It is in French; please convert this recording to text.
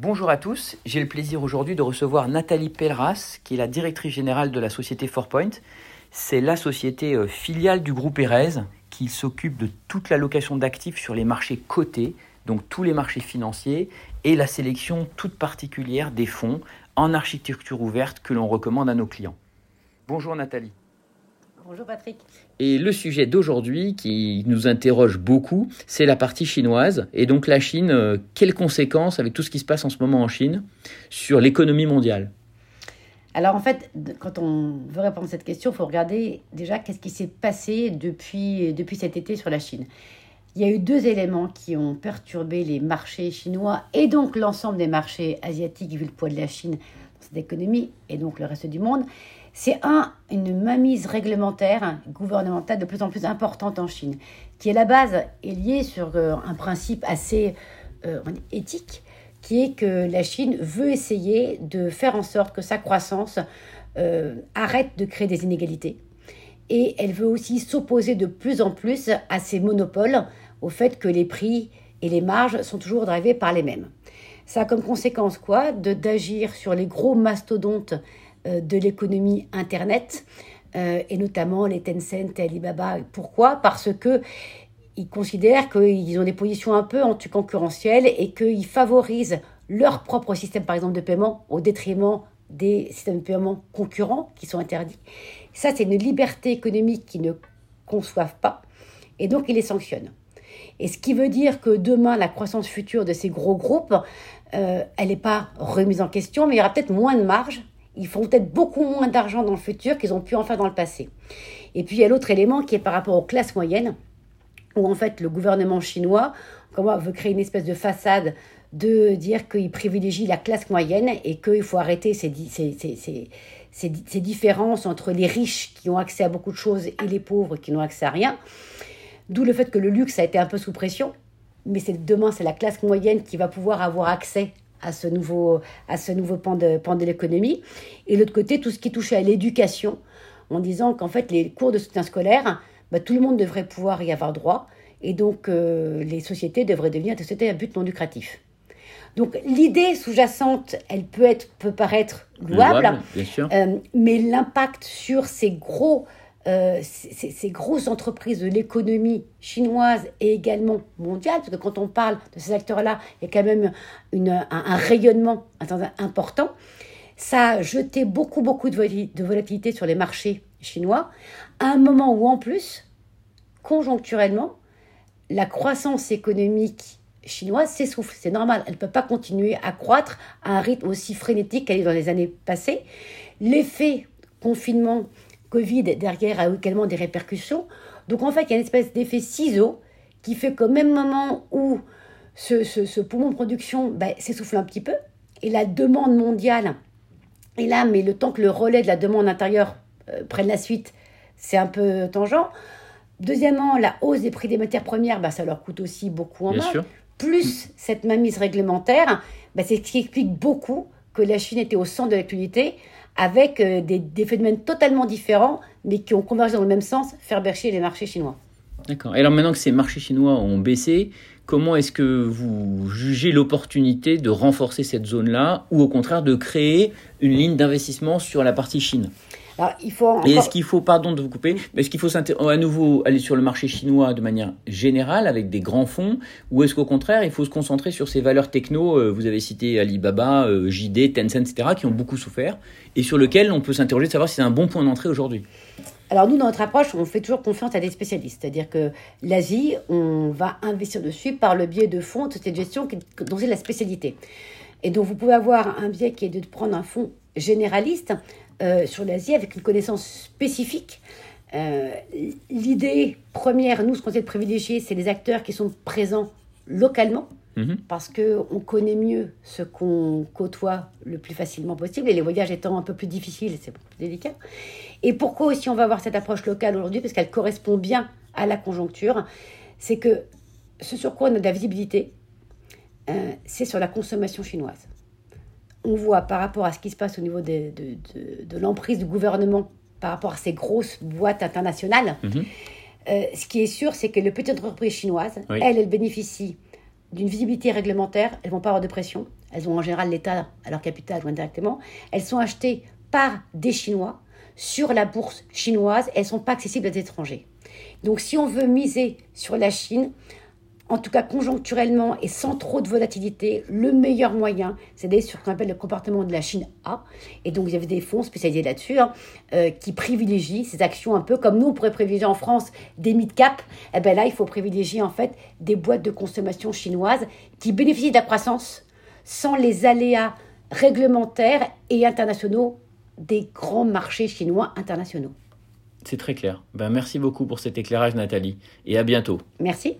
Bonjour à tous, j'ai le plaisir aujourd'hui de recevoir Nathalie Pelleras, qui est la directrice générale de la société Fourpoint. C'est la société euh, filiale du groupe Erez qui s'occupe de toute la location d'actifs sur les marchés cotés, donc tous les marchés financiers, et la sélection toute particulière des fonds en architecture ouverte que l'on recommande à nos clients. Bonjour Nathalie. Bonjour Patrick. Et le sujet d'aujourd'hui qui nous interroge beaucoup, c'est la partie chinoise. Et donc la Chine, euh, quelles conséquences avec tout ce qui se passe en ce moment en Chine sur l'économie mondiale? Alors en fait, quand on veut répondre à cette question, il faut regarder déjà qu'est-ce qui s'est passé depuis, depuis cet été sur la Chine. Il y a eu deux éléments qui ont perturbé les marchés chinois et donc l'ensemble des marchés asiatiques vu le poids de la Chine dans cette économie et donc le reste du monde. C'est un, une mainmise réglementaire gouvernementale de plus en plus importante en Chine, qui à la base est liée sur euh, un principe assez euh, éthique, qui est que la Chine veut essayer de faire en sorte que sa croissance euh, arrête de créer des inégalités. Et elle veut aussi s'opposer de plus en plus à ces monopoles, au fait que les prix et les marges sont toujours drivés par les mêmes. Ça a comme conséquence quoi? D'agir sur les gros mastodontes de l'économie Internet, euh, et notamment les Tencent et Alibaba. Pourquoi? Parce que ils considèrent qu'ils ont des positions un peu anticoncurrentielles et qu'ils favorisent leur propre système, par exemple, de paiement au détriment des systèmes de paiement concurrents qui sont interdits. Ça, c'est une liberté économique qu'ils ne conçoivent pas et donc ils les sanctionnent. Et ce qui veut dire que demain, la croissance future de ces gros groupes, euh, elle n'est pas remise en question, mais il y aura peut-être moins de marge. Ils font peut-être beaucoup moins d'argent dans le futur qu'ils ont pu en faire dans le passé. Et puis il y a l'autre élément qui est par rapport aux classes moyennes où en fait le gouvernement chinois comment, veut créer une espèce de façade de dire qu'il privilégie la classe moyenne et qu'il faut arrêter ces, ces, ces, ces, différences entre les riches qui ont accès à beaucoup de choses et les pauvres qui n'ont accès à rien. D'où le fait que le luxe a été un peu sous pression, mais demain c'est la classe moyenne qui va pouvoir avoir accès à ce nouveau, à ce nouveau pan de, pan de l'économie. Et de l'autre côté, tout ce qui touche à l'éducation, en disant qu'en fait les cours de soutien scolaire, bah, tout le monde devrait pouvoir y avoir droit. Et donc, euh, les sociétés devraient devenir des sociétés à but non lucratif. Donc, l'idée sous-jacente, elle peut, être, peut paraître louable, euh, mais l'impact sur ces gros euh, ces, grosses entreprises de l'économie chinoise et également mondiale, parce que quand on parle de ces acteurs-là, il y a quand même un, un, rayonnement important. Ça a jeté beaucoup, beaucoup de volatilité sur les marchés chinois, à un moment où en plus, conjoncturellement, la croissance économique chinoise s'essouffle. C'est normal, elle ne peut pas continuer à croître à un rythme aussi frénétique qu'elle est dans les années passées. L'effet confinement Covid derrière a également des répercussions. Donc en fait, il y a une espèce d'effet ciseau qui fait qu'au même moment où ce, poumon de production ben, s'essouffle un petit peu, et la demande mondiale est là, mais le temps que le relais de la demande intérieure euh, prenne la suite, c'est un peu tangent. Deuxièmement, la hausse des prix des matières premières, bah, ça leur coûte aussi beaucoup en main. Plus cette mainmise réglementaire, bah, c'est ce qui explique beaucoup que la Chine était au centre de l'actualité, avec euh, des, des, phénomènes totalement différents, mais qui ont convergé dans le même sens, faire bercher les marchés chinois. D'accord. Et alors maintenant que ces marchés chinois ont baissé, comment est-ce que vous jugez l'opportunité de renforcer cette zone-là, ou au contraire de créer une ligne d'investissement sur la partie Chine? Il faut Et est-ce qu'il faut, pardon de vous couper, mais est-ce qu'il faut à nouveau aller sur le marché chinois de manière générale avec des grands fonds, ou est-ce qu'au contraire il faut se concentrer sur ces valeurs techno, euh, vous avez cité Alibaba, euh, JD, Tencent, etc., qui ont beaucoup souffert, et sur lesquels on peut s'interroger de savoir si c'est un bon point d'entrée aujourd'hui? Alors nous, dans notre approche, on fait toujours confiance à des spécialistes. C'est-à-dire que l'Asie, on va investir dessus par le biais de fonds de cette gestion dont c'est la spécialité. Et donc vous pouvez avoir un biais qui est de prendre un fonds généraliste euh, sur l'Asie avec une connaissance spécifique. Euh, l'idée première, nous, ce qu'on essaie de privilégier, c'est les acteurs qui sont présents localement, mhm. parce qu'on connaît mieux ce qu'on côtoie le plus facilement possible, et les voyages étant un peu plus difficiles, c'est plus délicat. Et pourquoi aussi on va avoir cette approche locale aujourd'hui Parce qu'elle correspond bien à la conjoncture. C'est que ce sur quoi on a de la visibilité, euh, c'est sur la consommation chinoise on voit par rapport à ce qui se passe au niveau de, de, l'emprise du gouvernement par rapport à ces grosses boîtes internationales, mhm. euh, ce qui est sûr, c'est que les petites entreprises chinoises, elles, elles bénéficient d'une visibilité réglementaire, elles vont pas avoir de pression, elles ont en général l'État à leur capital ou indirectement, elles sont achetées par des Chinois sur la bourse chinoise, elles ne sont pas accessibles à des étrangers. Donc si on veut miser sur la Chine, en tout cas conjoncturellement et sans trop de volatilité, le meilleur moyen, c'est d'aller sur ce qu'on appelle le comportement de la Chine A. Et donc, vous avez des fonds spécialisés là-dessus hein, euh, qui privilégient ces actions un peu comme nous, on pourrait privilégier en France des mid-cap. Et eh bien là, il faut privilégier en fait des boîtes de consommation chinoises qui bénéficient de la croissance sans les aléas réglementaires et internationaux des grands marchés chinois internationaux. C'est très clair. Ben, merci beaucoup pour cet éclairage, Nathalie, et à bientôt. Merci.